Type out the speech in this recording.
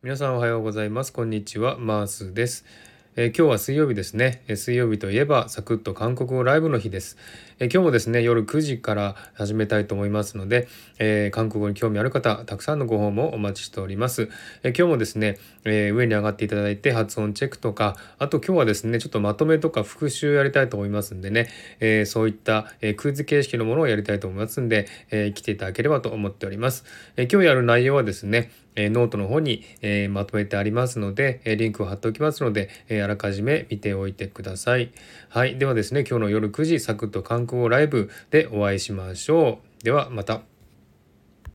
皆さんおはようございます。こんにちは。マースです。えー、今日は水曜日ですね、え水曜日といえばサクッと韓国語ライブの日です、えー、今日もですね夜9時から始めたいと思いますので、えー、韓国語に興味ある方たくさんのご訪問をお待ちしております、え今日もですね、え上に上がっていただいて発音チェックとかあと今日はですねちょっとまとめとか復習やりたいと思いますんでね、えそういった、えクイズ形式のものをやりたいと思いますんで、え来ていただければと思っております、え今日やる内容はですねえノートの方に、えまとめてありますので、えリンクを貼っておきますので、えあらかじめ見ておいてください。はい。ではですね、今日の夜9時、サクッと韓国語ライブでお会いしましょう。ではまた。